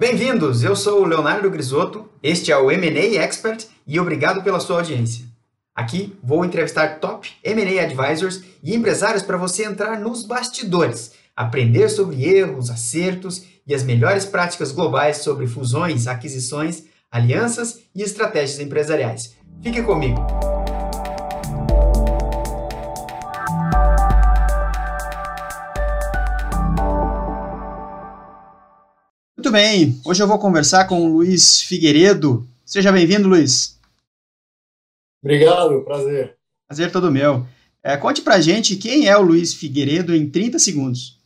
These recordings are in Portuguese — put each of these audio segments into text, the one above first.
Bem-vindos! Eu sou o Leonardo Grisotto, este é o M&A Expert e obrigado pela sua audiência. Aqui vou entrevistar top M&A advisors e empresários para você entrar nos bastidores, aprender sobre erros, acertos e as melhores práticas globais sobre fusões, aquisições, alianças e estratégias empresariais. Fique comigo! Bem, hoje eu vou conversar com o Luiz Figueiredo. Seja bem-vindo, Luiz. Obrigado, prazer. Prazer todo meu. É, conte pra gente quem é o Luiz Figueiredo em 30 segundos.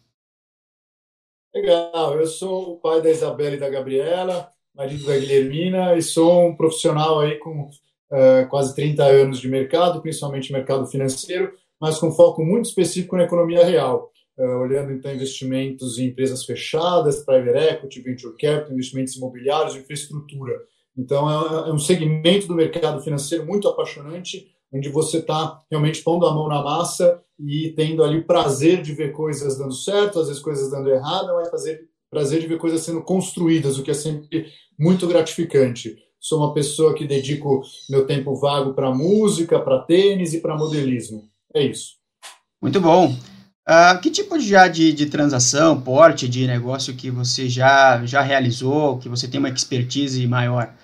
Legal, eu sou o pai da Isabela e da Gabriela, marido da Guilhermina, e sou um profissional aí com uh, quase 30 anos de mercado, principalmente mercado financeiro, mas com foco muito específico na economia real. Uh, olhando então investimentos em empresas fechadas, private equity, venture capital, investimentos imobiliários, infraestrutura. Então é, é um segmento do mercado financeiro muito apaixonante, onde você está realmente pondo a mão na massa e tendo ali o prazer de ver coisas dando certo, às vezes coisas dando errado, mas fazer prazer de ver coisas sendo construídas, o que é sempre muito gratificante. Sou uma pessoa que dedico meu tempo vago para música, para tênis e para modelismo. É isso. Muito bom. Uh, que tipo já de, de transação, porte de negócio que você já, já realizou, que você tem uma expertise maior?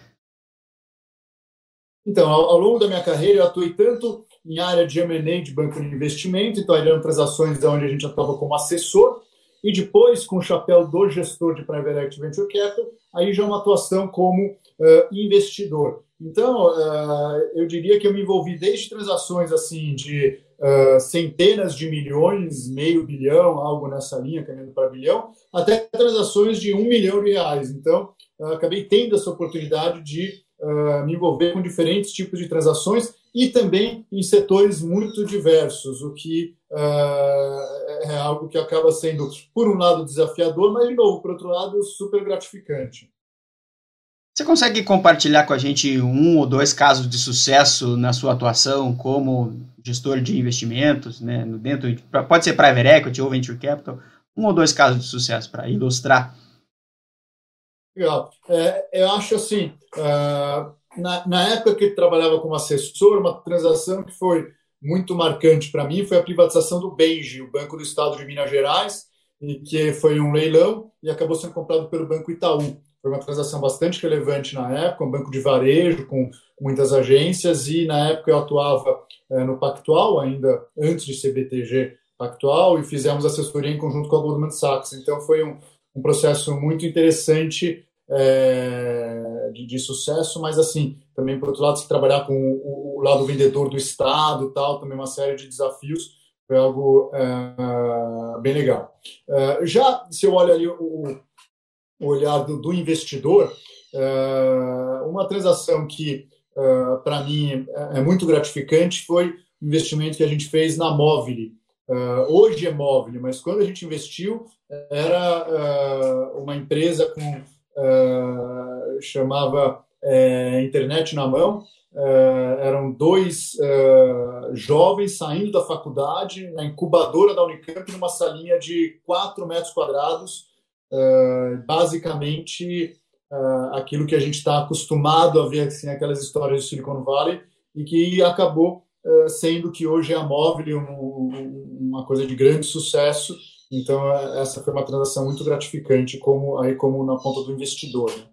Então, ao, ao longo da minha carreira, eu atuei tanto em área de M&A de banco de investimento, então eram transações onde a gente atuava como assessor, e depois, com o chapéu do gestor de Private Equity Venture Capital, aí já uma atuação como uh, investidor. Então, uh, eu diria que eu me envolvi desde transações assim de centenas de milhões, meio bilhão, algo nessa linha, caminhando para bilhão, até transações de um milhão de reais. Então, uh, acabei tendo essa oportunidade de uh, me envolver com diferentes tipos de transações e também em setores muito diversos, o que é algo que acaba sendo, por um lado, desafiador, mas, de novo, por outro lado, super gratificante. Você consegue compartilhar com a gente um ou dois casos de sucesso na sua atuação como gestor de investimentos, né, dentro de, pode ser private equity ou venture capital, um ou dois casos de sucesso para ilustrar? Legal. É, eu acho assim, uh, na, na época que trabalhava como assessor, uma transação que foi muito marcante para mim foi a privatização do Benji, o Banco do Estado de Minas Gerais, e que foi um leilão e acabou sendo comprado pelo Banco Itaú. Foi uma transação bastante relevante na época, um banco de varejo com muitas agências, e na época eu atuava é, no Pactual, ainda antes de ser BTG Pactual, e fizemos assessoria em conjunto com a Goldman Sachs. Então foi um, um processo muito interessante é, de, de, sucesso, mas assim, também por outro lado, se trabalhar com o, o, lado vendedor do Estado tal, também uma série de desafios, foi algo é, bem legal. Já se eu olho ali o o olhar do, do investidor, uh, uma transação que, uh, para mim, é, é muito gratificante foi o investimento que a gente fez na Móvel. Uh, hoje é Móvel, mas quando a gente investiu, era uma empresa com chamava Internet na Mão. eram dois jovens saindo da faculdade na incubadora da Unicamp, numa salinha de 4 metros quadrados, basicamente uh, aquilo que a gente está acostumado a ver assim, aquelas histórias de Silicon Valley e que acabou uh, sendo que hoje é a Móvel um, uma coisa de grande sucesso. Então essa foi uma transação muito gratificante como aí como na ponta do investidor. Né?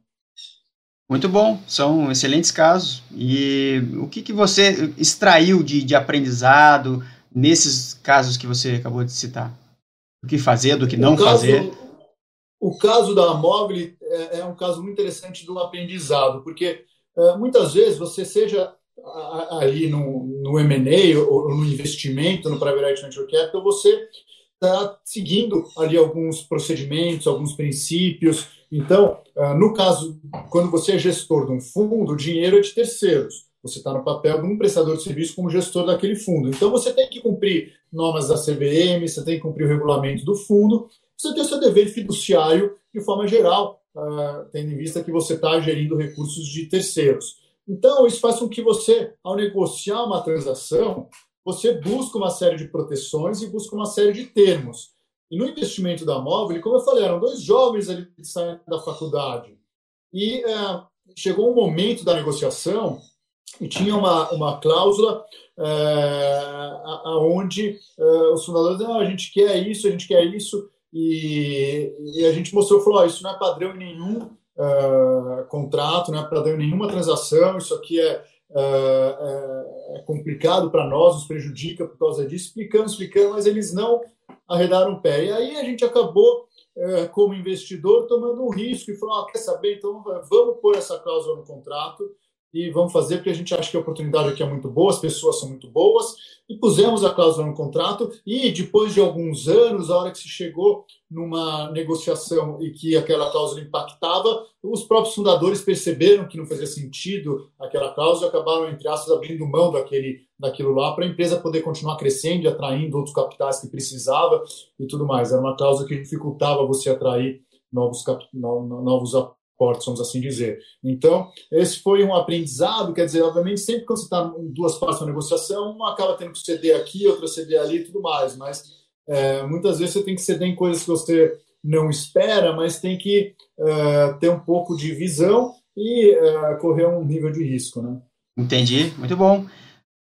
Muito bom, são excelentes casos. E o que, que você extraiu de, de aprendizado nesses casos que você acabou de citar? O que fazer, do que não caso, fazer? O caso da Mobile é, é, um caso muito interessante do aprendizado, porque é, muitas vezes você seja ali no, no M&A ou no investimento no Private Equity Venture Capital, você está seguindo ali alguns procedimentos, alguns princípios. Então, é, no caso, quando você é gestor de um fundo, o dinheiro é de terceiros. Você está no papel de um prestador de serviço como gestor daquele fundo. Então, você tem que cumprir normas da CVM, você tem que cumprir o regulamento do fundo, você tem o seu dever fiduciário de forma geral, uh, tendo em vista que você está gerindo recursos de terceiros. Então, isso faz com que você, ao negociar uma transação, você busca uma série de proteções e busca uma série de termos. E no investimento da Móvel, como eu falei, eram dois jovens ali saindo da faculdade. E é, chegou um momento da negociação e tinha uma, uma cláusula é, onde é, os fundadores ah, a gente quer isso, a gente quer isso, e, e a gente mostrou, falou, oh, isso não é padrão em nenhum é, contrato, não é padrão em nenhuma transação, isso aqui é, é, é, complicado para nós, nos prejudica por causa disso, explicando, explicando, mas eles não arredaram o pé. E aí a gente acabou, é, como investidor, tomando um risco e falou: quer saber, então vamos pôr essa cláusula no contrato e vamos fazer porque a gente acha que a oportunidade aqui é muito boa, as pessoas são muito boas, e pusemos a cláusula no contrato, e depois de alguns anos, a hora que se chegou numa negociação e que aquela cláusula impactava, os próprios fundadores perceberam que não fazia sentido aquela cláusula, acabaram, entre aspas, abrindo mão daquele, daquilo lá para a empresa poder continuar crescendo e atraindo outros capitais que precisava e tudo mais. Era uma cláusula que dificultava você atrair novos, novos portas, vamos assim dizer. Então, esse foi um aprendizado, quer dizer, obviamente, sempre quando você está em duas partes da negociação, uma acaba tendo que ceder aqui, outra ceder ali e tudo mais, mas é, muitas vezes você tem que ceder em coisas que você não espera, mas tem que é, ter um pouco de visão e é, correr um nível de risco, né? Entendi, muito bom.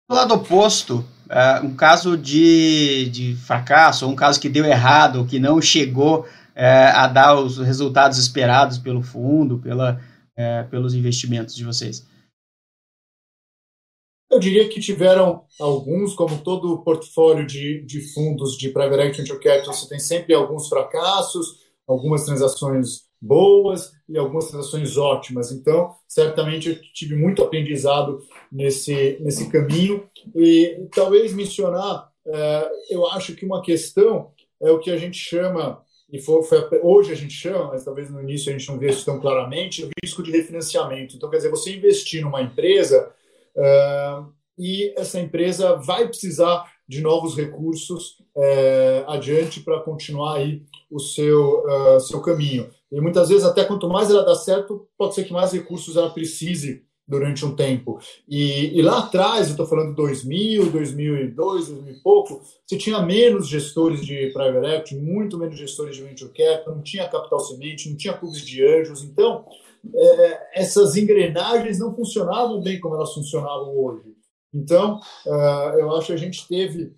Do lado oposto, uh, um caso de, de fracasso, um caso que deu errado, que não chegou é, a dar os resultados esperados pelo fundo, pela, é, pelos investimentos de vocês? Eu diria que tiveram alguns, como todo portfólio de, de fundos de private equity venture capital, você tem sempre alguns fracassos, algumas transações boas e algumas transações ótimas. Então, certamente eu tive muito aprendizado nesse, nesse caminho. E talvez mencionar, é, eu acho que uma questão é o que a gente chama e foi, foi, hoje a gente chama, mas talvez no início a gente não vê isso tão claramente, o risco de refinanciamento. Então, quer dizer, você investir numa empresa uh, e essa empresa vai precisar de novos recursos uh, adiante para continuar aí o seu, uh, seu caminho. E muitas vezes, até quanto mais ela dá certo, pode ser que mais recursos ela precise durante um tempo. E, e lá atrás, eu estou falando de 2000, 2002, 2000 e pouco, você tinha menos gestores de private equity, muito menos gestores de venture capital, não tinha capital semente, não tinha clubes de anjos. Então, é, essas engrenagens não funcionavam bem como elas funcionavam hoje. Então, uh, eu acho que a gente teve,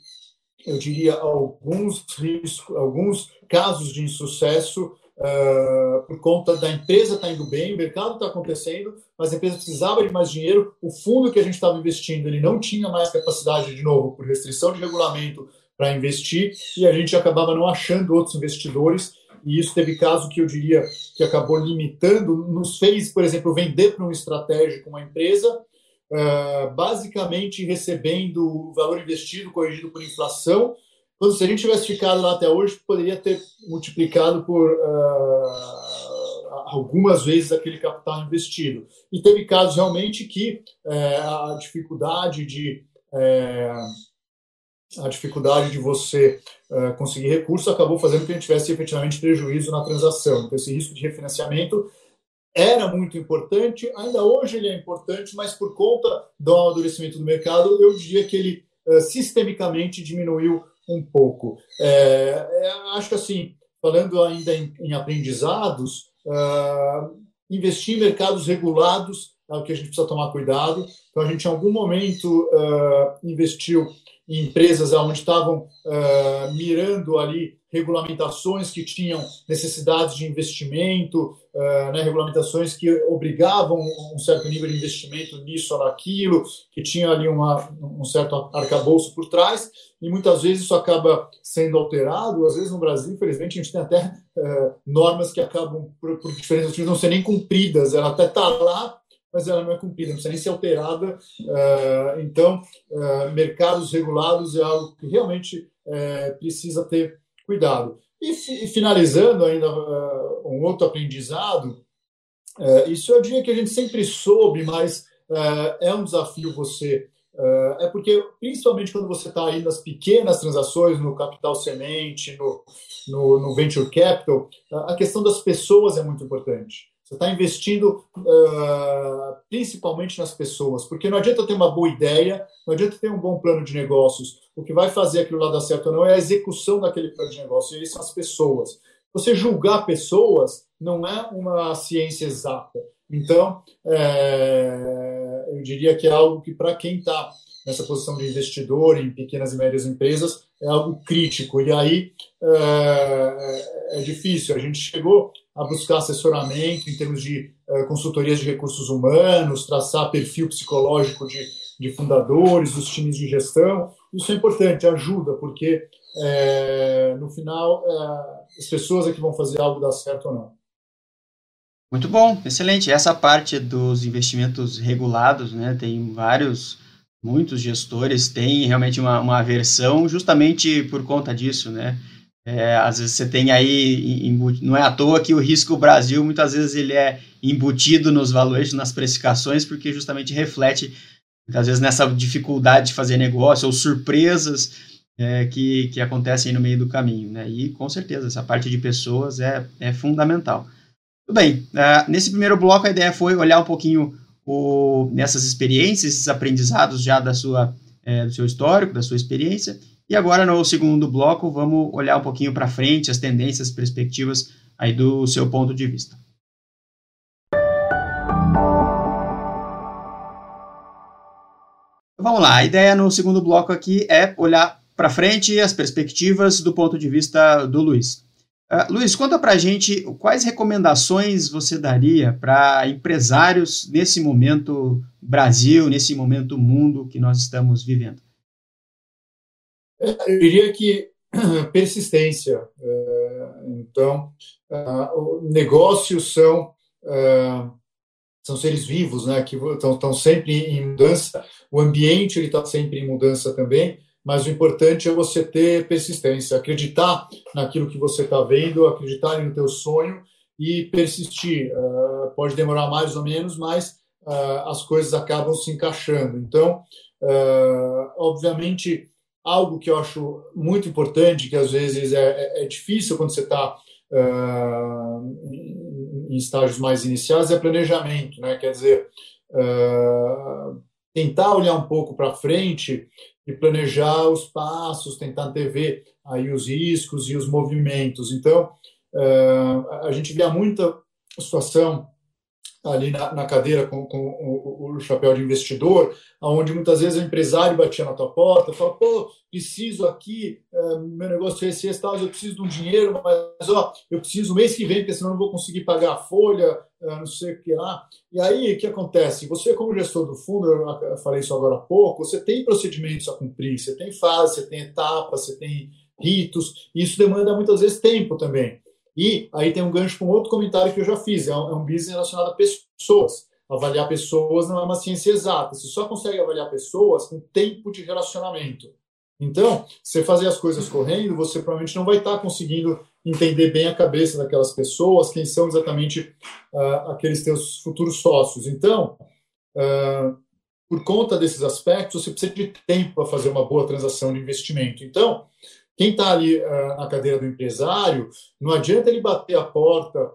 eu diria, alguns riscos, alguns casos de insucesso uh, por conta da empresa estar tá indo bem, o mercado está acontecendo, mas a empresa precisava de mais dinheiro, o fundo que a gente estava investindo ele não tinha mais capacidade, de novo, por restrição de regulamento para investir, e a gente acabava não achando outros investidores, e isso teve caso que eu diria que acabou limitando, nos fez, por exemplo, vender para um estratégico uma empresa, uh, basicamente recebendo o valor investido corrigido por inflação, quando se a gente tivesse ficado lá até hoje, poderia ter multiplicado por uh, algumas vezes aquele capital investido. E teve casos realmente que uh, a dificuldade de uh, a dificuldade de você conseguir recursos acabou fazendo que a gente tivesse efetivamente prejuízo na transação. Então, esse risco de refinanciamento era muito importante, ainda hoje ele é importante, mas por conta do amadurecimento do mercado, eu diria que ele sistemicamente diminuiu um pouco. É, é, acho que assim, falando ainda em, em aprendizados, uh, investir em mercados regulados é o que a gente precisa tomar cuidado. Então, a gente, em algum momento, uh, investiu empresas onde estavam uh, mirando ali regulamentações que tinham necessidades de investimento, uh, né, regulamentações que obrigavam um certo nível de investimento nisso ou naquilo, que tinha ali uma, um certo arcabouço por trás, e muitas vezes isso acaba sendo alterado. Às vezes no Brasil, infelizmente, a gente tem até uh, normas que acabam, por, por motivos, não ser nem cumpridas, ela até está lá, mas ela não é cumprida, precisa nem ser alterada. Uh, então, mercados regulados é algo que realmente precisa ter cuidado. E, finalizando ainda um outro aprendizado, isso eu diria que a gente sempre soube, mas é um desafio você. é porque, principalmente quando você está aí nas pequenas transações, no capital semente, no, no, no venture capital, a questão das pessoas é muito importante. Você está investindo uh, principalmente nas pessoas, porque não adianta ter uma boa ideia, não adianta ter um bom plano de negócios. O que vai fazer aquilo lá dar certo ou não é a execução daquele plano de negócio, e são as pessoas. Você julgar pessoas não é uma ciência exata. Então, é, eu diria que é algo que, para quem está nessa posição de investidor em pequenas e médias empresas, é algo crítico. E aí é, é difícil. A gente chegou a buscar assessoramento em termos de uh, consultorias de recursos humanos, traçar perfil psicológico de, de fundadores, dos times de gestão. Isso é importante, ajuda, porque é, no final é, as pessoas é que vão fazer algo dar certo ou não. Muito bom, excelente. Essa parte dos investimentos regulados, né, tem vários, muitos gestores têm realmente uma, uma aversão justamente por conta disso, né? É, às vezes você tem aí, não é à toa que o risco Brasil, muitas vezes ele é embutido nos valores, nas precificações, porque justamente reflete, muitas vezes, nessa dificuldade de fazer negócio ou surpresas é, que, que acontecem no meio do caminho. Né? E, com certeza, essa parte de pessoas é, é fundamental. Tudo bem, uh, nesse primeiro bloco a ideia foi olhar um pouquinho o, nessas experiências, esses aprendizados já da sua, é, do seu histórico, da sua experiência, e agora, no segundo bloco, vamos olhar um pouquinho para frente, as tendências, perspectivas aí do seu ponto de vista. Vamos lá, a ideia no segundo bloco aqui é olhar para frente as perspectivas do ponto de vista do Luiz. Uh, Luiz, conta para gente quais recomendações você daria para empresários nesse momento Brasil, nesse momento mundo que nós estamos vivendo. Eu diria que persistência. É, então, negócios são é, são seres vivos, né, que estão, sempre em mudança. O ambiente ele está sempre em mudança também. Mas o importante é você ter persistência, acreditar naquilo que você está vendo, acreditar no teu sonho e persistir. Pode demorar mais ou menos, mas as coisas acabam se encaixando. Então, obviamente, algo que eu acho muito importante, que às vezes é, é, é difícil quando você está uh, em estágios mais iniciais, é planejamento, né? Quer dizer, uh, tentar olhar um pouco para frente e planejar os passos, tentar antever aí os riscos e os movimentos. Então, uh, a gente via muita situação ali na, na cadeira com, com o, o, chapéu de investidor, onde muitas vezes o empresário batia na tua porta, fala, pô, preciso aqui, é, meu negócio é esse, esse tal, eu preciso de um dinheiro, mas ó, eu preciso mês que vem, porque senão não vou conseguir pagar a folha, é, não sei o que lá. E aí, o que acontece? Você, como gestor do fundo, eu falei isso agora há pouco, você tem procedimentos a cumprir, você tem fases, você tem etapas, você tem ritos, e isso demanda muitas vezes tempo também. E aí tem um gancho com outro comentário que eu já fiz, é um, é um business relacionado a pessoas. Avaliar pessoas não é uma ciência exata, você só consegue avaliar pessoas com tempo de relacionamento. Então, você fazer as coisas correndo, você provavelmente não vai estar conseguindo entender bem a cabeça daquelas pessoas, quem são exatamente uh, aqueles teus futuros sócios. Então, uh, por conta desses aspectos, você precisa de tempo para fazer uma boa transação de investimento. Então, quem está ali uh, na cadeira do empresário, não adianta ele bater a porta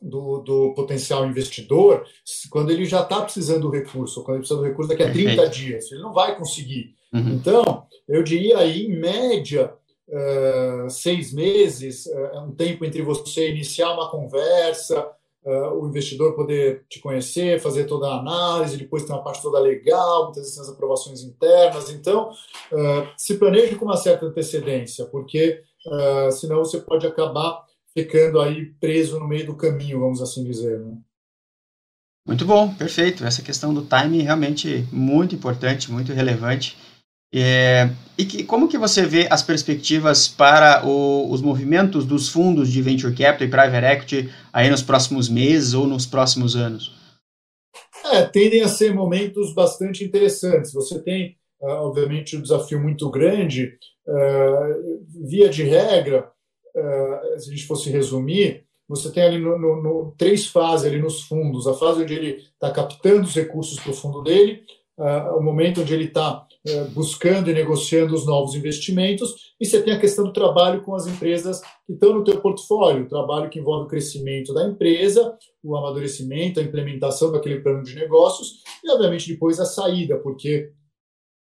do, do potencial investidor quando ele já está precisando do recurso, quando ele precisa do recurso daqui a 30 Perfeito. dias. Ele não vai conseguir. Uhum. Então, eu diria aí, em média, uh, seis meses, uh, um tempo entre você iniciar uma conversa, uh, o investidor poder te conhecer, fazer toda a análise, depois tem uma parte toda legal, muitas vezes as aprovações internas. Então, uh, se planeje com uma certa antecedência, porque uh, senão você pode acabar ficando aí preso no meio do caminho, vamos assim dizer. Né? Muito bom, perfeito. Essa questão do timing realmente muito importante, muito relevante. É, e que, como que você vê as perspectivas para o, os movimentos dos fundos de Venture Capital e Private Equity aí nos próximos meses ou nos próximos anos? É, tendem a ser momentos bastante interessantes. Você tem, uh, obviamente, um desafio muito grande. Uh, via de regra, uh, se a gente fosse resumir, você tem ali no, no, no, três fases ali nos fundos. A fase onde ele está captando os recursos para o fundo dele, o momento onde ele está buscando e negociando os novos investimentos, e você tem a questão do trabalho com as empresas que estão no teu portfólio, o trabalho que envolve o crescimento da empresa, o amadurecimento, a implementação daquele plano de negócios, e obviamente depois a saída, porque é,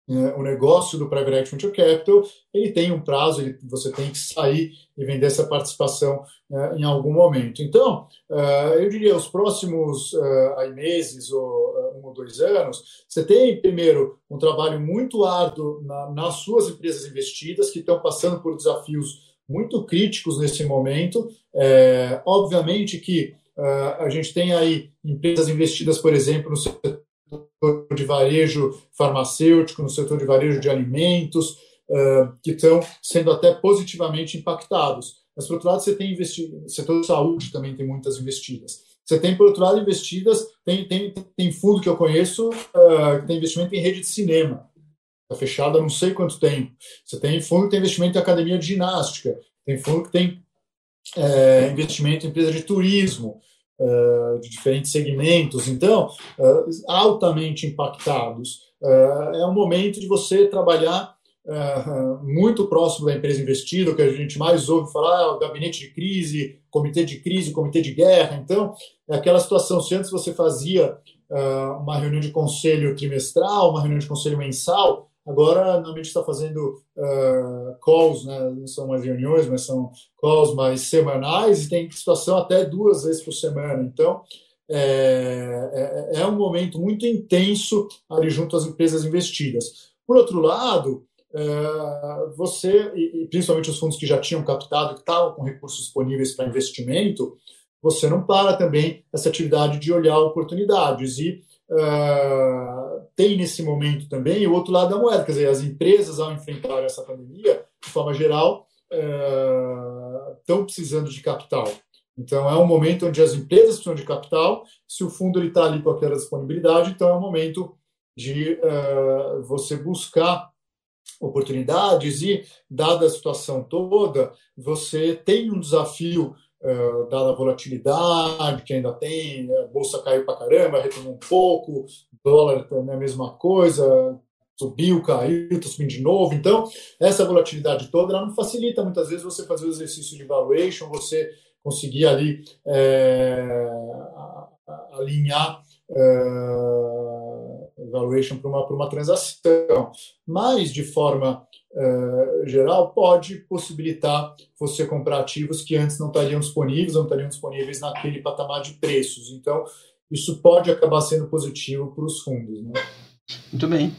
o negócio do Private Equity Capital, ele tem um prazo, ele, você tem que sair e vender essa participação uh, em algum momento. Então, uh, eu diria, os próximos uh, meses ou um ou dois anos, você tem, primeiro, um trabalho muito árduo na, nas suas empresas investidas, que estão passando por desafios muito críticos nesse momento. É, obviamente que a gente tem aí empresas investidas, por exemplo, no setor de varejo farmacêutico, no setor de varejo de alimentos, uh, que estão sendo até positivamente impactados. Mas, por outro lado, você tem investido, setor de saúde também tem muitas investidas. Você tem, por outro lado, investidas, tem, tem, tem fundo que eu conheço uh, que tem investimento em rede de cinema. Está fechado há não sei quanto tempo. Você tem fundo que tem investimento em academia de ginástica. Tem fundo que tem é, investimento em empresa de turismo de diferentes segmentos, então, uh, altamente impactados. Uh, é um momento de você trabalhar muito próximo da empresa investida, o que a gente mais ouve falar é o gabinete de crise, comitê de crise, comitê de guerra. Então, é aquela situação, se antes você fazia uma reunião de conselho trimestral, uma reunião de conselho mensal, Agora, normalmente está fazendo uh, calls, né? não são mais reuniões, mas são calls mais semanais e tem situação até duas vezes por semana. Então, é, é, é, um momento muito intenso ali junto às empresas investidas. Por outro lado, uh, você, e principalmente os fundos que já tinham captado, que estavam com recursos disponíveis para investimento, você não para também essa atividade de olhar oportunidades. E uh, tem nesse momento também o outro lado da moeda, quer dizer, as empresas, ao enfrentar essa pandemia, de forma geral, uh, estão precisando de capital. Então, é um momento onde as empresas precisam de capital, se o fundo está ali com aquela disponibilidade, então é um momento de uh, você buscar oportunidades e, dada a situação toda, você tem um desafio uh, dada a volatilidade que ainda tem, a bolsa caiu para caramba, retomou um pouco, dólar também é a mesma coisa, subiu, caiu, está subindo de novo. Então, essa volatilidade toda ela não facilita muitas vezes você fazer o exercício de valuation, você conseguir ali é, alinhar é, valuation para uma, uma transação. Mas, de forma uh, geral pode possibilitar você comprar ativos que antes não estariam disponíveis, não estariam disponíveis naquele patamar de preços. Então, isso pode acabar sendo positivo para os fundos. Né? Muito bem.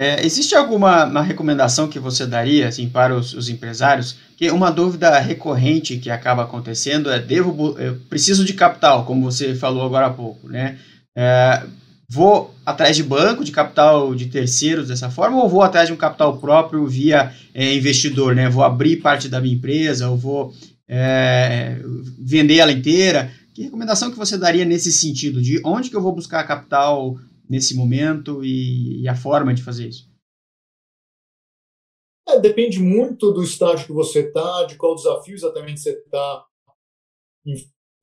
É, existe alguma recomendação que você daria assim, para os, os, empresários? Que uma dúvida recorrente que acaba acontecendo é: devo, preciso de capital, como você falou agora há pouco, né? É, vou atrás de banco, de capital de terceiros dessa forma, ou vou atrás de um capital próprio via é, investidor, né? Vou abrir parte da minha empresa, ou vou é, vender ela inteira. Que recomendação que você daria nesse sentido? De onde que eu vou buscar capital nesse momento e, e a forma de fazer isso? É, depende muito do estágio que você está, de qual desafio exatamente você está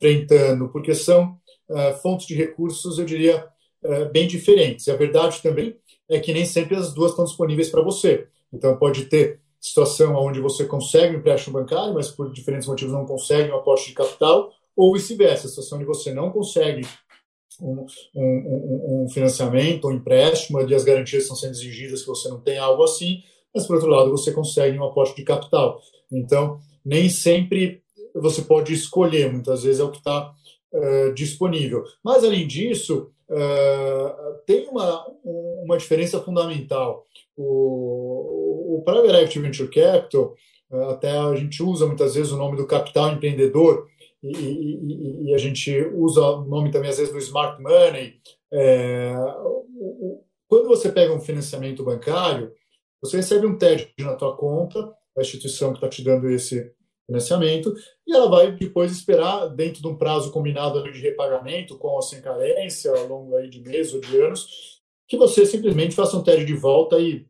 enfrentando, porque são uh, fontes de recursos, eu diria, é, bem diferentes. E a verdade também é que nem sempre as duas estão disponíveis para você. Então, pode ter situação onde você consegue um empréstimo bancário, mas por diferentes motivos não consegue um aporte de capital, ou vice-versa, a situação onde você não consegue um, um, um, financiamento, um empréstimo, e as garantias estão sendo exigidas que você não tem algo assim, mas por outro lado você consegue um aporte de capital. Então, nem sempre você pode escolher, muitas vezes é o que está uh, disponível. Mas, além disso, uh, tem uma, uma diferença fundamental. O, o Private Equity Venture Capital, uh, até a gente usa muitas vezes o nome do capital empreendedor, e, e, e, a gente usa o nome também às vezes do smart money. É, quando você pega um financiamento bancário, você recebe um TED na tua conta, a instituição que está te dando esse, financiamento, e ela vai depois esperar, dentro de um prazo combinado de repagamento, com ou sem carência, ao longo aí de meses ou de anos, que você simplesmente faça um TED de volta e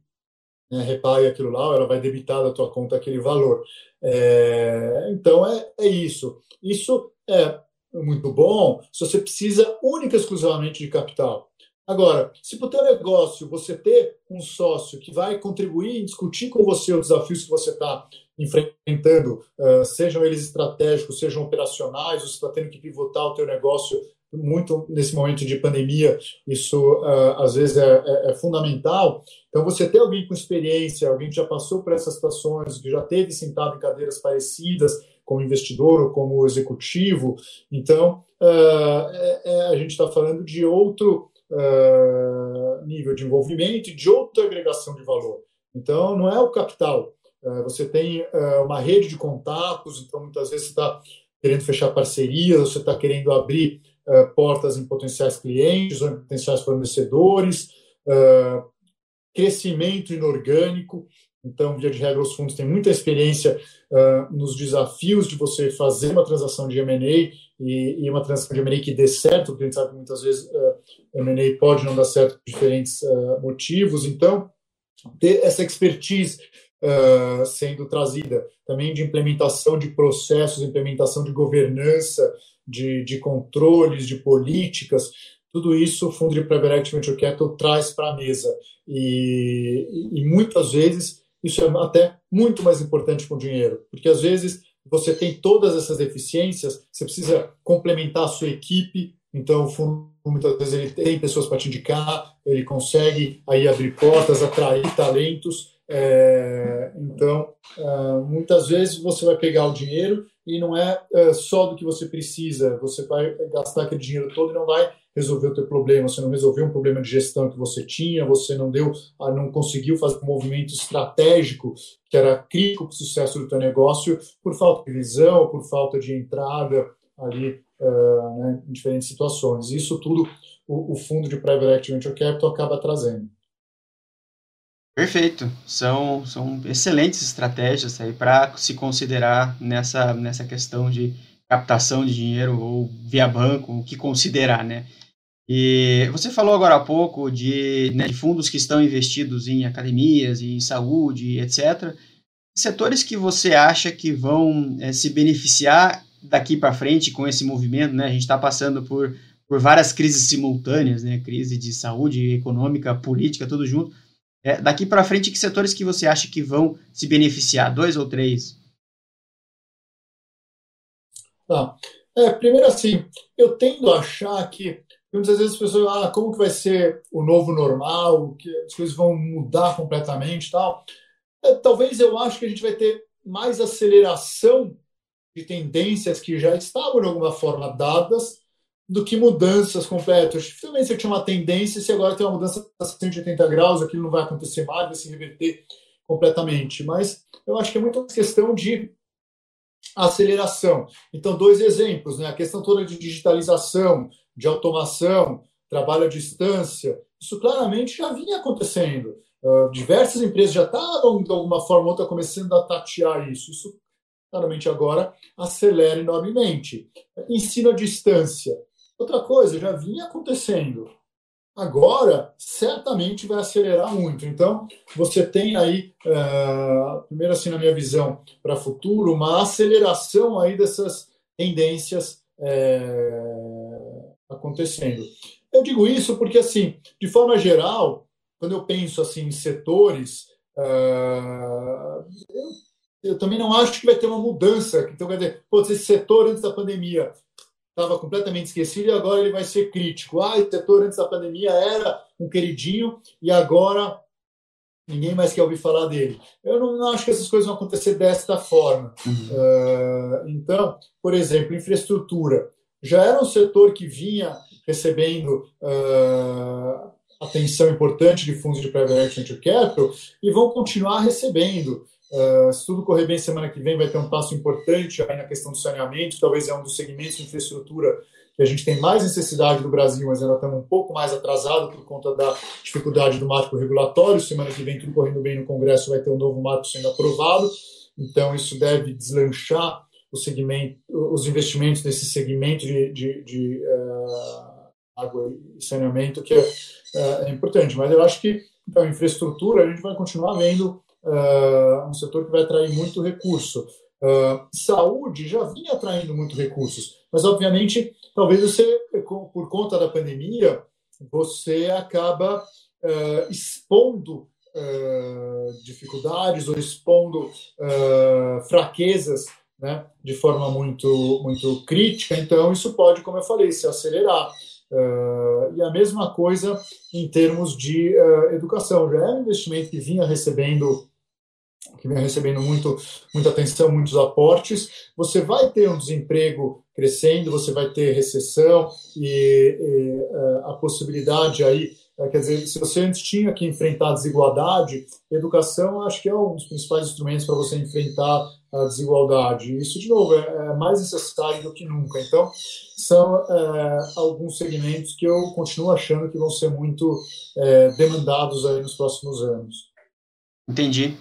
né, repague aquilo lá, ela vai debitar da tua conta aquele valor. É, então, é, é isso. Isso é muito bom se você precisa única e exclusivamente de capital. Agora, se para o teu negócio você ter um sócio que vai contribuir e discutir com você os desafios que você está enfrentando, sejam eles estratégicos, sejam operacionais, você está tendo que pivotar o teu negócio muito nesse momento de pandemia, isso às vezes é, é, é, fundamental. Então, você ter alguém com experiência, alguém que já passou por essas situações, que já teve sentado em cadeiras parecidas, como investidor ou como executivo, então uh, é, a gente está falando de outro uh, nível de envolvimento e de outra agregação de valor. Então, não é o capital. Uh, você tem uh, uma rede de contatos, então muitas vezes você está querendo fechar parcerias, você está querendo abrir portas em potenciais clientes ou em potenciais fornecedores, crescimento inorgânico. Então, via de regra, os fundos têm muita experiência uh, nos desafios de você fazer uma transação de M&A e, e, uma transação de M&A que dê certo, porque a gente sabe que muitas vezes uh, M&A pode não dar certo por diferentes uh, motivos. Então, ter essa expertise uh, sendo trazida também de implementação de processos, implementação de governança, de, de controles, de políticas, tudo isso o Fundo de Private Equity Venture Capital traz para a mesa. E, e, muitas vezes isso é até muito mais importante com o dinheiro, porque às vezes você tem todas essas deficiências, você precisa complementar a sua equipe, então o fundo muitas vezes ele tem pessoas para te indicar, ele consegue aí abrir portas, atrair talentos, é, então é, muitas vezes você vai pegar o dinheiro e não é, é só do que você precisa, você vai gastar aquele dinheiro todo e não vai resolver o teu problema, você não resolveu um problema de gestão que você tinha, você não deu, ah, não conseguiu fazer um movimento estratégico que era crítico para o sucesso do teu negócio por falta de visão, por falta de entrada ali uh, né, em diferentes situações. Isso tudo o, o fundo de Private Equity Venture Capital acaba trazendo. Perfeito. São, são excelentes estratégias aí para se considerar nessa, nessa questão de captação de dinheiro ou via banco, o que considerar, né? E você falou agora há pouco de, né, de fundos que estão investidos em academias, em saúde, etc. Setores que você acha que vão é, se beneficiar daqui para frente com esse movimento, né? A gente está passando por, por várias crises simultâneas, né? Crise de saúde, econômica, política, tudo junto. É, daqui para frente, que setores que você acha que vão se beneficiar? Dois ou três? Tá. É, primeiro assim, eu tendo a achar que muitas vezes as pessoas ah, como que vai ser o novo normal, que as coisas vão mudar completamente tal. É, talvez eu acho que a gente vai ter mais aceleração de tendências que já estavam de alguma forma dadas do que mudanças completas. Dificilmente você tinha uma tendência, se agora tem uma mudança a 180 graus, aquilo não vai acontecer mais, vai se reverter completamente. Mas eu acho que é muito questão de aceleração. Então, dois exemplos, né? a questão toda de digitalização, de automação, trabalho à distância, isso claramente já vinha acontecendo. Uh, diversas empresas já estavam, de alguma forma ou outra, começando a tatear isso. Isso, claramente, agora acelera enormemente. Ensino à distância. Outra coisa, já vinha acontecendo. Agora, certamente vai acelerar muito. Então, você tem aí, uh, primeiro assim, na minha visão para futuro, uma aceleração aí dessas tendências uh, acontecendo. Eu digo isso porque, assim, de forma geral, quando eu penso assim em setores, uh, eu, eu, também não acho que vai ter uma mudança. Então, quer dizer, pô, esse setor antes da pandemia estava completamente esquecido e agora ele vai ser crítico. Ah, esse setor antes da pandemia era um queridinho e agora ninguém mais quer ouvir falar dele. Eu não, não acho que essas coisas vão acontecer desta forma. Uhum. Uh, então, por exemplo, infraestrutura já era um setor que vinha recebendo uh, atenção importante de fundos de private equity capital e vão continuar recebendo. Uh, se tudo correr bem semana que vem, vai ter um passo importante aí na questão do saneamento. Talvez é um dos segmentos de infraestrutura que a gente tem mais necessidade no Brasil, mas ainda estamos um pouco mais atrasado por conta da dificuldade do marco regulatório. Semana que vem, tudo correndo bem no Congresso, vai ter um novo marco sendo aprovado. Então, isso deve deslanchar o segmento, os investimentos nesse segmento de, de, de uh, água e saneamento, que é, uh, é, importante. Mas eu acho que, então, infraestrutura, a gente vai continuar vendo uh, um setor que vai atrair muito recurso. saúde já vinha atraindo muito recursos, mas, obviamente, talvez você, por conta da pandemia, você acaba uh, expondo uh, dificuldades ou expondo uh, fraquezas né, de forma muito, muito crítica. Então, isso pode, como eu falei, se acelerar. e a mesma coisa em termos de educação. Já é um investimento que vinha recebendo que vem recebendo muito, muita atenção, muitos aportes, você vai ter um desemprego crescendo, você vai ter recessão e, e é, a possibilidade aí, é, quer dizer, se você antes tinha que enfrentar a desigualdade, educação acho que é um dos principais instrumentos para você enfrentar a desigualdade. Isso, de novo, é, é mais necessário do que nunca. Então, são é, alguns segmentos que eu continuo achando que vão ser muito é, demandados aí nos próximos anos. Entendi.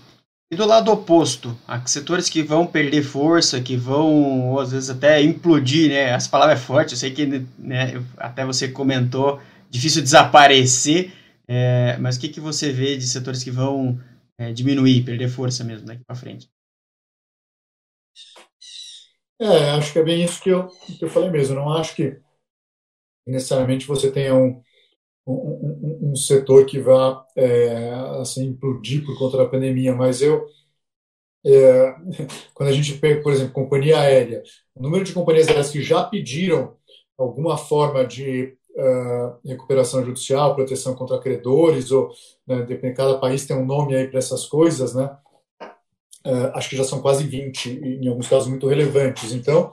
E do lado oposto, há setores que vão perder força, que vão, ou às vezes, até implodir, né? Essa palavra é forte, eu sei que né, até você comentou, difícil desaparecer, é, mas o que, que você vê de setores que vão é, diminuir, perder força mesmo daqui para frente? É, acho que é bem isso que eu, que eu falei mesmo. Não acho que necessariamente você tenha um, um, um, setor que vá é, assim, implodir por conta da pandemia, mas eu é, quando a gente pega, por exemplo, companhia aérea, o número de companhias aéreas que já pediram alguma forma de uh, recuperação judicial, proteção contra credores, ou né, cada país tem um nome aí para essas coisas, né? Uh, acho que já são quase 20, em alguns casos muito relevantes. Então,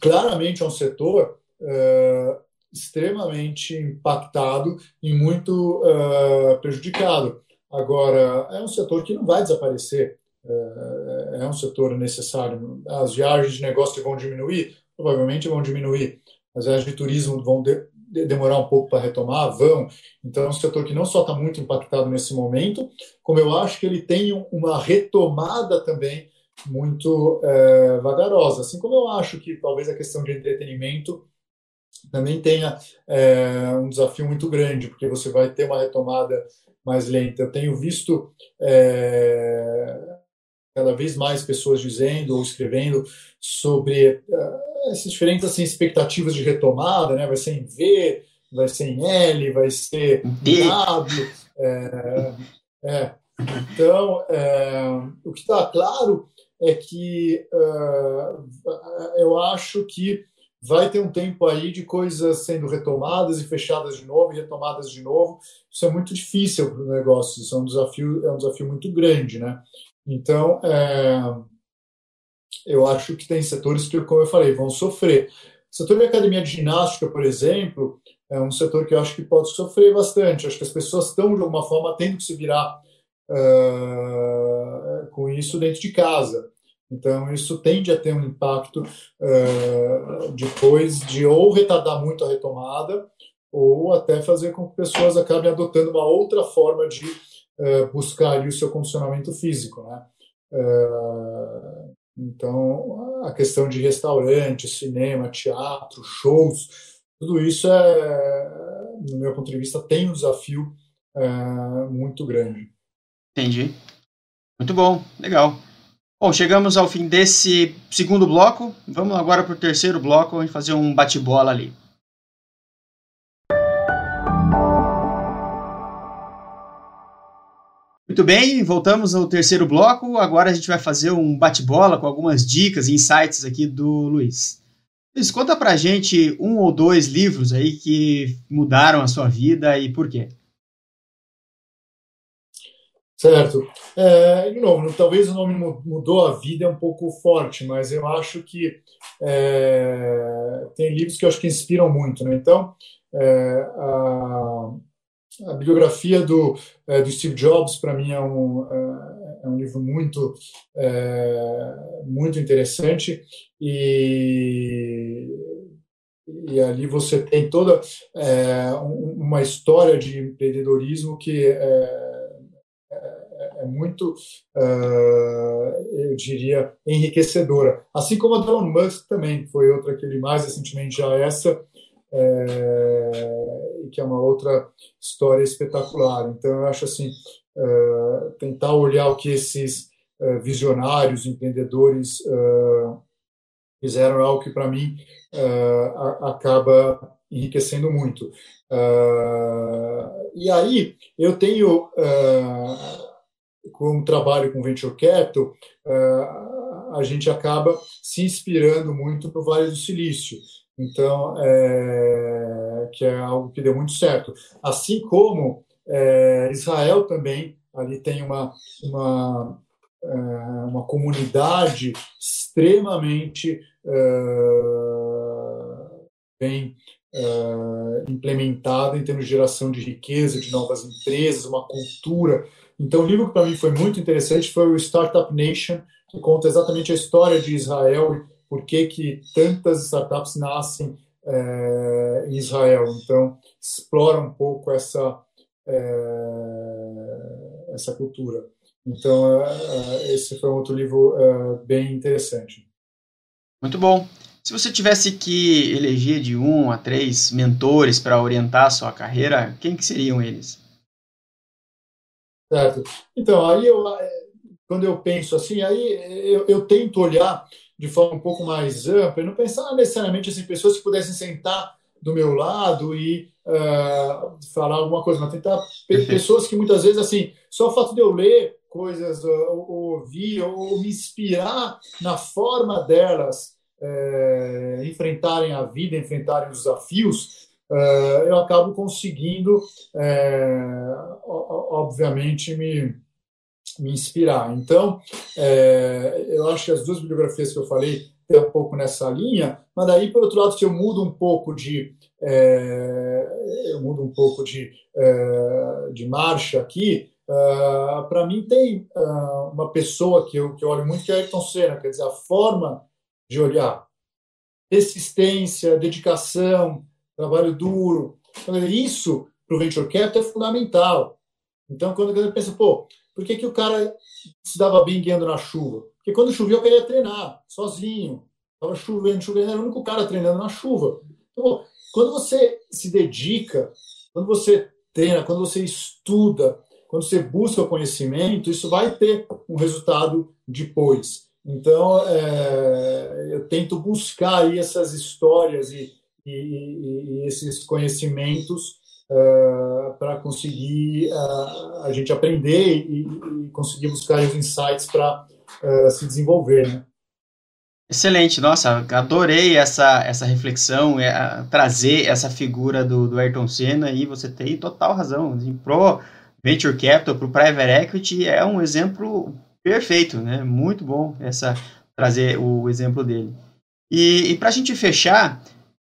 claramente é um setor uh, extremamente impactado e muito uh, prejudicado. Agora, é um setor que não vai desaparecer, uh, é um setor necessário. As viagens de negócio vão diminuir? Provavelmente vão diminuir. As viagens de turismo vão de, de, demorar um pouco para retomar? Vão. Então, é um setor que não só está muito impactado nesse momento, como eu acho que ele tem uma retomada também muito uh, vagarosa. Assim como eu acho que talvez a questão de entretenimento também tenha é, um desafio muito grande, porque você vai ter uma retomada mais lenta. Eu tenho visto é, cada vez mais pessoas dizendo ou escrevendo sobre é, essas diferentes assim, expectativas de retomada, né? vai ser em V, vai ser em L, vai ser em W. É, é. Então, o que está claro é que eu acho que vai ter um tempo aí de coisas sendo retomadas e fechadas de novo e retomadas de novo. Isso é muito difícil para o negócio, isso é um desafio, é um desafio muito grande, né? Então, é, eu acho que tem setores que, como eu falei, vão sofrer. O setor de academia de ginástica, por exemplo, é um setor que eu acho que pode sofrer bastante. Acho que as pessoas estão, de alguma forma, tendo que se virar uh, com isso dentro de casa. Então, isso tende a ter um impacto uh, depois de ou retardar muito a retomada, ou até fazer com que pessoas acabem adotando uma outra forma de uh, buscar ali, o seu condicionamento físico. Né? Uh, então, a questão de restaurante, cinema, teatro, shows, tudo isso, é, no meu ponto de vista, tem um desafio muito grande. Entendi. Muito bom, legal. Bom, chegamos ao fim desse segundo bloco. Vamos agora para o terceiro bloco e fazer um bate-bola ali. Muito bem, voltamos ao terceiro bloco. Agora a gente vai fazer um bate-bola com algumas dicas e insights aqui do Luiz. Luiz, conta pra gente um ou dois livros aí que mudaram a sua vida e por quê. Certo. É, de novo, talvez o nome mudou a vida é um pouco forte, mas eu acho que é, tem livros que eu acho que inspiram muito. Né? Então, é, a, a, bibliografia do, é, do Steve Jobs, para mim, é um, é, é um livro muito, é, muito interessante e, e ali você tem toda uma história de empreendedorismo que é muito, uh, eu diria, enriquecedora. Assim como a Elon Musk também, foi outra que ele mais recentemente já essa, é, que é uma outra história espetacular. Então, eu acho assim, uh, tentar olhar o que esses uh, visionários, empreendedores fizeram é algo que, para mim, acaba enriquecendo muito. Uh, e aí eu tenho, uh, como trabalho com Venture Capital, uh, a gente acaba se inspirando muito no Vale do Silício. Então, é, que é algo que deu muito certo. Assim como é, Israel também, ali tem uma, uma, é, uma comunidade extremamente bem implementada em termos de geração de riqueza, de novas empresas, uma cultura. Então, o livro que para mim foi muito interessante foi o Startup Nation, que conta exatamente a história de Israel por que, que tantas startups nascem é, em Israel. Então, explora um pouco essa, é, essa cultura. Então, é, esse foi um outro livro bem interessante. Muito bom. Se você tivesse que eleger de um a três mentores para orientar a sua carreira, quem que seriam eles? Certo. Então, aí eu, quando eu penso assim, aí eu, eu tento olhar de forma um pouco mais ampla e não pensar necessariamente assim, pessoas que pudessem sentar do meu lado e uh, falar alguma coisa, mas tentar pessoas que muitas vezes, assim, só o fato de eu ler coisas, ou, ou ouvir, ou me inspirar na forma delas é, enfrentarem a vida, enfrentarem os desafios, eu acabo conseguindo, é, obviamente, me, me inspirar. Então, é, eu acho que as duas bibliografias que eu falei tem um pouco nessa linha, mas daí, por outro lado, se eu mudo um pouco de eu mudo um pouco de, de marcha aqui, uh, para mim tem uh, uma pessoa que eu, que eu olho muito que é Ayrton Senna, quer dizer, a forma de olhar persistência, dedicação, trabalho duro, então, isso para o Venture Capital é fundamental. Então, quando eu penso, pô, por que, que o cara se dava bem guiando na chuva? Porque quando chovia, eu queria treinar, sozinho. Estava chovendo, chovendo, era o único cara treinando na chuva. Então, quando você se dedica, quando você treina, quando você estuda, quando você busca o conhecimento, isso vai ter um resultado depois. Então, é, eu tento buscar aí essas histórias e, e, e esses conhecimentos uh, para conseguir uh, a gente aprender e, e, conseguir buscar os insights para uh, se desenvolver. Né? Excelente, nossa, adorei essa, essa reflexão, é, trazer essa figura do, do Ayrton Senna e você tem total razão. Pro Venture Capital, para o Private Equity, é um exemplo perfeito, né? Muito bom essa trazer o exemplo dele. E, e para a gente fechar,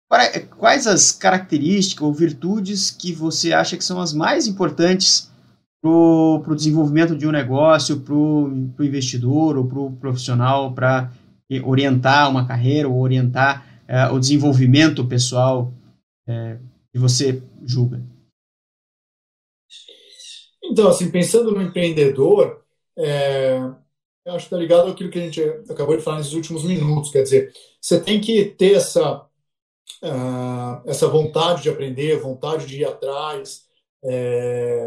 Quais as características ou virtudes que você acha que são as mais importantes para o desenvolvimento de um negócio, para o investidor ou para o profissional, para orientar uma carreira ou orientar é, o desenvolvimento pessoal é, que você julga? Então, assim, pensando no empreendedor, é, eu acho que está ligado àquilo que a gente acabou de falar nesses últimos minutos. Quer dizer, você tem que ter essa uh, essa vontade de aprender, vontade de ir atrás. É...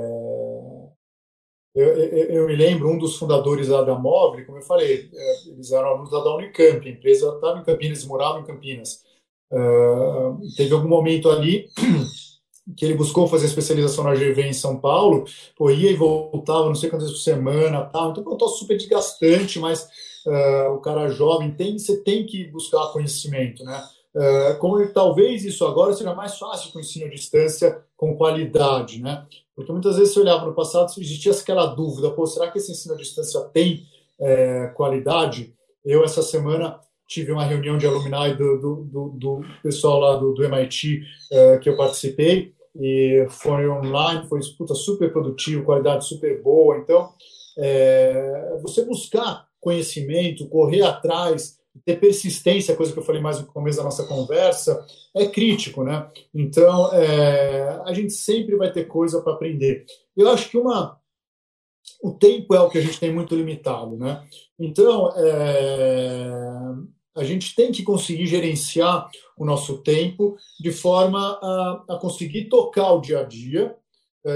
Eu, eu, eu, me lembro, um dos fundadores lá da Móvel, como eu falei, é, eles eram alunos da Unicamp, a empresa estava em Campinas, moravam em Campinas. Uh, teve algum momento ali que ele buscou fazer especialização na GV em São Paulo, pô, ia e voltava, não sei quantas vezes por semana, tal. então eu super desgastante, mas uh, o cara jovem tem, você tem que buscar conhecimento, né? Uh, como talvez isso agora seja mais fácil com o ensino à distância com qualidade, né? Porque muitas vezes você olhava no passado existia aquela dúvida, pô, será que esse ensino à distância tem é, qualidade? Eu essa semana tive uma reunião de alumni do, do, do, do pessoal lá do, do MIT é, que eu participei e foi online, foi puta, super produtivo, qualidade super boa. Então, é, você buscar conhecimento, correr atrás, ter persistência, coisa que eu falei mais no começo da nossa conversa, é crítico, né? Então, é, a gente sempre vai ter coisa para aprender. Eu acho que uma o tempo é o que a gente tem muito limitado, né? Então, é, a gente tem que conseguir gerenciar o nosso tempo de forma a, a conseguir tocar o dia a dia,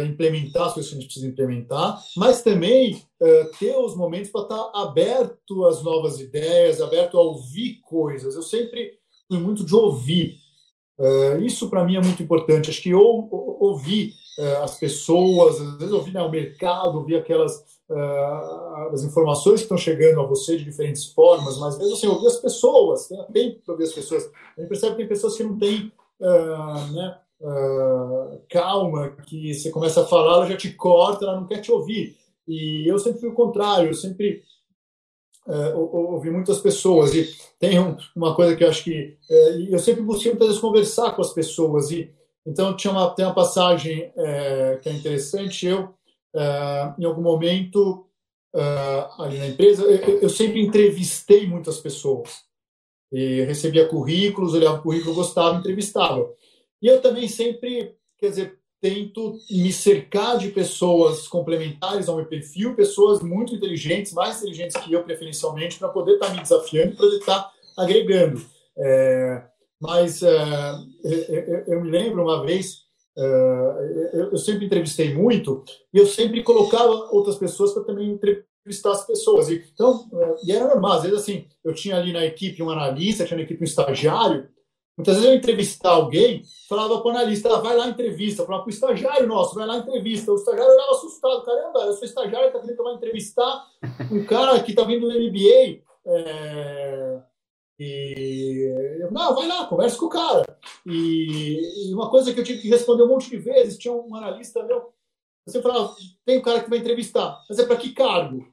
implementar as coisas que a gente precisa implementar, mas também é, ter os momentos para estar aberto às novas ideias, aberto a ouvir coisas. Eu sempre fui muito de ouvir. Uh, isso para mim é muito importante. Acho que ou, ou, ouvir uh, as pessoas, às vezes ouvir né, o mercado, ouvir aquelas uh, as informações que estão chegando a você de diferentes formas, mas mesmo assim, ouvir as pessoas, né? tem que ouvir as pessoas. A gente percebe que tem pessoas que não têm né, calma, que você começa a falar, ela já te corta, ela não quer te ouvir. E eu sempre fui o contrário, eu sempre é, ouvi muitas pessoas. E tem um, uma coisa que eu acho que é, eu sempre busquei muitas vezes conversar com as pessoas. E então tinha uma tem uma passagem é, que é interessante. Eu é, em algum momento ali na empresa eu, eu, sempre entrevistei muitas pessoas. E recebia currículos olhava o currículo gostava entrevistava e eu também sempre quer dizer tento me cercar de pessoas complementares ao meu perfil, pessoas muito inteligentes, mais inteligentes que eu, preferencialmente, para poder estar tá me desafiando, para poder estar tá agregando. É, mas é, eu, eu, me lembro uma vez, é, eu, sempre entrevistei muito, e eu sempre colocava outras pessoas para também entrevistar as pessoas. E, então, é, e era normal, às vezes assim, eu tinha ali na equipe um analista, tinha na equipe um estagiário, Muitas vezes eu entrevistar alguém, falava para o analista, ah, vai lá entrevista, falava para o estagiário nosso, vai lá entrevista. O estagiário olhava assustado, caramba, eu sou estagiário, está querendo tomar entrevistar um cara que está vindo do MBA. É... E eu, não, vai lá, conversa com o cara. E, e, uma coisa que eu tive que responder um monte de vezes, tinha um analista meu, você falava, tem um cara que vai entrevistar, mas é para que cargo?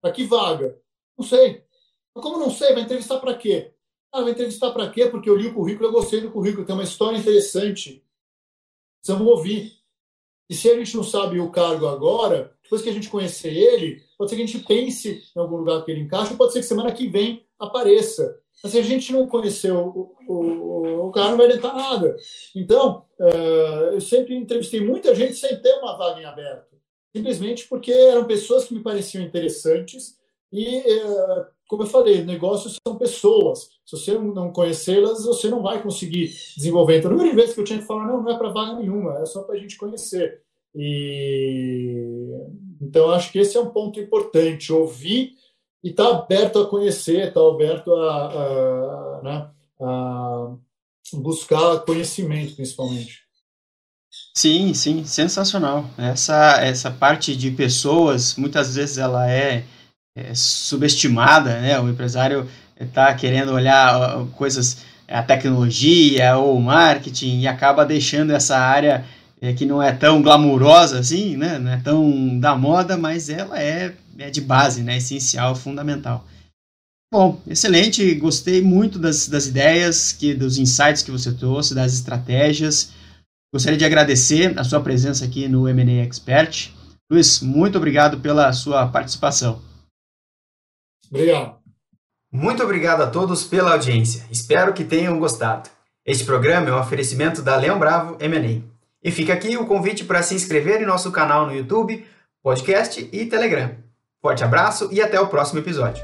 Para que vaga? Não sei. Mas como não sei, vai entrevistar para quê? Ah, vai entrevistar para quê? Porque eu li o currículo, eu gostei do currículo, tem uma história interessante. Precisamos ouvir. E se a gente não sabe o cargo agora, depois que a gente conhecer ele, pode ser que a gente pense em algum lugar que ele encaixa, pode ser que semana que vem apareça. Mas se a gente não conhecer o, o, o cara, não vai adiantar nada. Então, uh, eu sempre entrevistei muita gente sem ter uma vaga em aberto. Simplesmente porque eram pessoas que me pareciam interessantes e uh, como eu falei, negócios são pessoas. Se você não conhecê-las, você não vai conseguir desenvolver. Então, número de vezes que eu tinha que falar, não, não é para vaga nenhuma, é só para a gente conhecer. E então acho que esse é um ponto importante, ouvir e estar tá aberto a conhecer, estar tá aberto a, a, né, a buscar conhecimento, principalmente. Sim, sim, sensacional. Essa essa parte de pessoas, muitas vezes ela é é, subestimada, né? O empresário está querendo olhar coisas, a tecnologia ou o marketing e acaba deixando essa área é, que não é tão glamurosa assim, né? Não é tão da moda, mas ela é, é de base, né? Essencial, fundamental. Bom, excelente, gostei muito das, das ideias, que, dos insights que você trouxe, das estratégias. Gostaria de agradecer a sua presença aqui no M&A Expert. Luiz, muito obrigado pela sua participação. Obrigado. Muito obrigado a todos pela audiência. Espero que tenham gostado. Este programa é um oferecimento da Leão Bravo M&A. E fica aqui o convite para se inscrever em nosso canal no YouTube, podcast e Telegram. Forte abraço e até o próximo episódio.